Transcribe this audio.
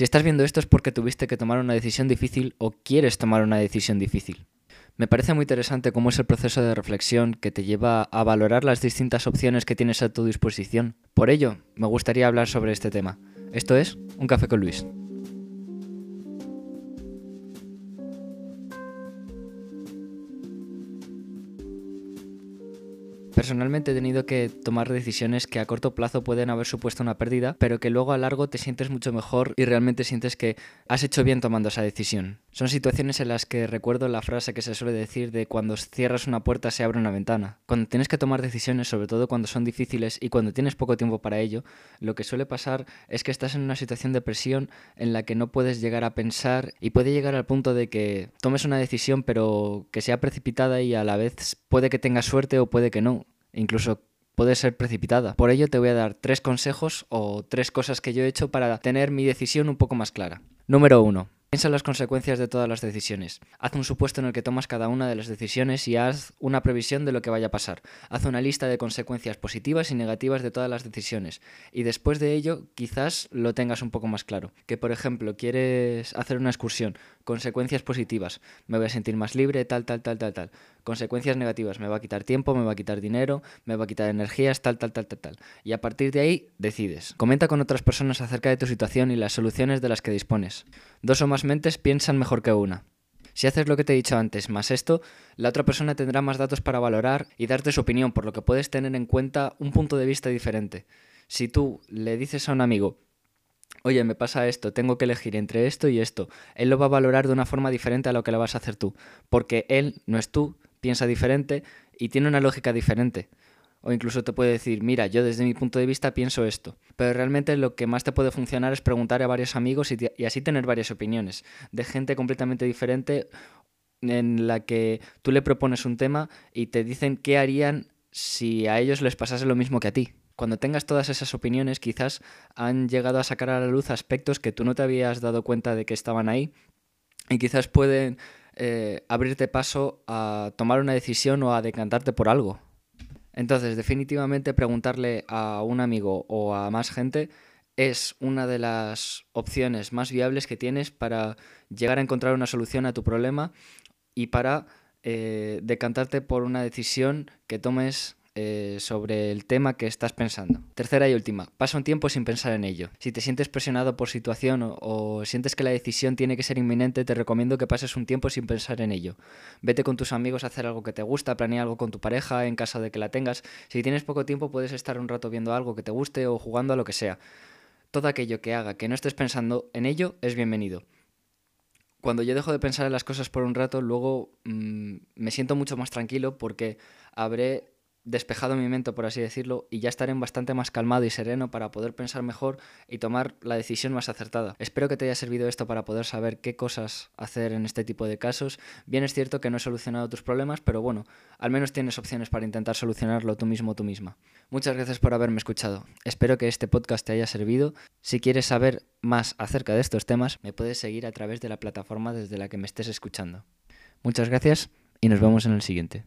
Si estás viendo esto es porque tuviste que tomar una decisión difícil o quieres tomar una decisión difícil. Me parece muy interesante cómo es el proceso de reflexión que te lleva a valorar las distintas opciones que tienes a tu disposición. Por ello, me gustaría hablar sobre este tema. Esto es Un Café con Luis. Personalmente he tenido que tomar decisiones que a corto plazo pueden haber supuesto una pérdida, pero que luego a largo te sientes mucho mejor y realmente sientes que has hecho bien tomando esa decisión. Son situaciones en las que recuerdo la frase que se suele decir de cuando cierras una puerta se abre una ventana. Cuando tienes que tomar decisiones, sobre todo cuando son difíciles y cuando tienes poco tiempo para ello, lo que suele pasar es que estás en una situación de presión en la que no puedes llegar a pensar y puede llegar al punto de que tomes una decisión pero que sea precipitada y a la vez puede que tengas suerte o puede que no incluso puede ser precipitada. Por ello te voy a dar tres consejos o tres cosas que yo he hecho para tener mi decisión un poco más clara. Número 1. Piensa en las consecuencias de todas las decisiones. Haz un supuesto en el que tomas cada una de las decisiones y haz una previsión de lo que vaya a pasar. Haz una lista de consecuencias positivas y negativas de todas las decisiones. Y después de ello, quizás lo tengas un poco más claro. Que, por ejemplo, quieres hacer una excursión. Consecuencias positivas. Me voy a sentir más libre, tal, tal, tal, tal, tal. Consecuencias negativas. Me va a quitar tiempo, me va a quitar dinero, me va a quitar energías, tal, tal, tal, tal, tal. Y a partir de ahí, decides. Comenta con otras personas acerca de tu situación y las soluciones de las que dispones. Dos o más mentes piensan mejor que una. Si haces lo que te he dicho antes, más esto, la otra persona tendrá más datos para valorar y darte su opinión, por lo que puedes tener en cuenta un punto de vista diferente. Si tú le dices a un amigo, oye, me pasa esto, tengo que elegir entre esto y esto, él lo va a valorar de una forma diferente a lo que lo vas a hacer tú, porque él no es tú, piensa diferente y tiene una lógica diferente. O incluso te puede decir, mira, yo desde mi punto de vista pienso esto. Pero realmente lo que más te puede funcionar es preguntar a varios amigos y, así tener varias opiniones de gente completamente diferente en la que tú le propones un tema y te dicen qué harían si a ellos les pasase lo mismo que a ti. Cuando tengas todas esas opiniones, quizás han llegado a sacar a la luz aspectos que tú no te habías dado cuenta de que estaban ahí y quizás pueden eh, abrirte paso a tomar una decisión o a decantarte por algo. Entonces, definitivamente preguntarle a un amigo o a más gente es una de las opciones más viables que tienes para llegar a encontrar una solución a tu problema y para eh, decantarte por una decisión que tomes eh, sobre el tema que estás pensando. Tercera y última, pasa un tiempo sin pensar en ello. Si te sientes presionado por situación o, sientes que la decisión tiene que ser inminente, te recomiendo que pases un tiempo sin pensar en ello. Vete con tus amigos a hacer algo que te gusta, planea algo con tu pareja en caso de que la tengas. Si tienes poco tiempo puedes estar un rato viendo algo que te guste o jugando a lo que sea. Todo aquello que haga que no estés pensando en ello es bienvenido cuando yo dejo de pensar en las cosas por un rato, luego mm, me siento mucho más tranquilo porque habré despejado mi mente, por así decirlo, y ya estaré bastante más calmado y sereno para poder pensar mejor y tomar la decisión más acertada. Espero que te haya servido esto para poder saber qué cosas hacer en este tipo de casos. Bien es cierto que no he solucionado tus problemas, pero bueno, al menos tienes opciones para intentar solucionarlo tú mismo o tú misma. Muchas gracias por haberme escuchado. Espero que este podcast te haya servido. Si quieres saber más acerca de estos temas, me puedes seguir a través de la plataforma desde la que me estés escuchando. Muchas gracias y nos vemos en el siguiente.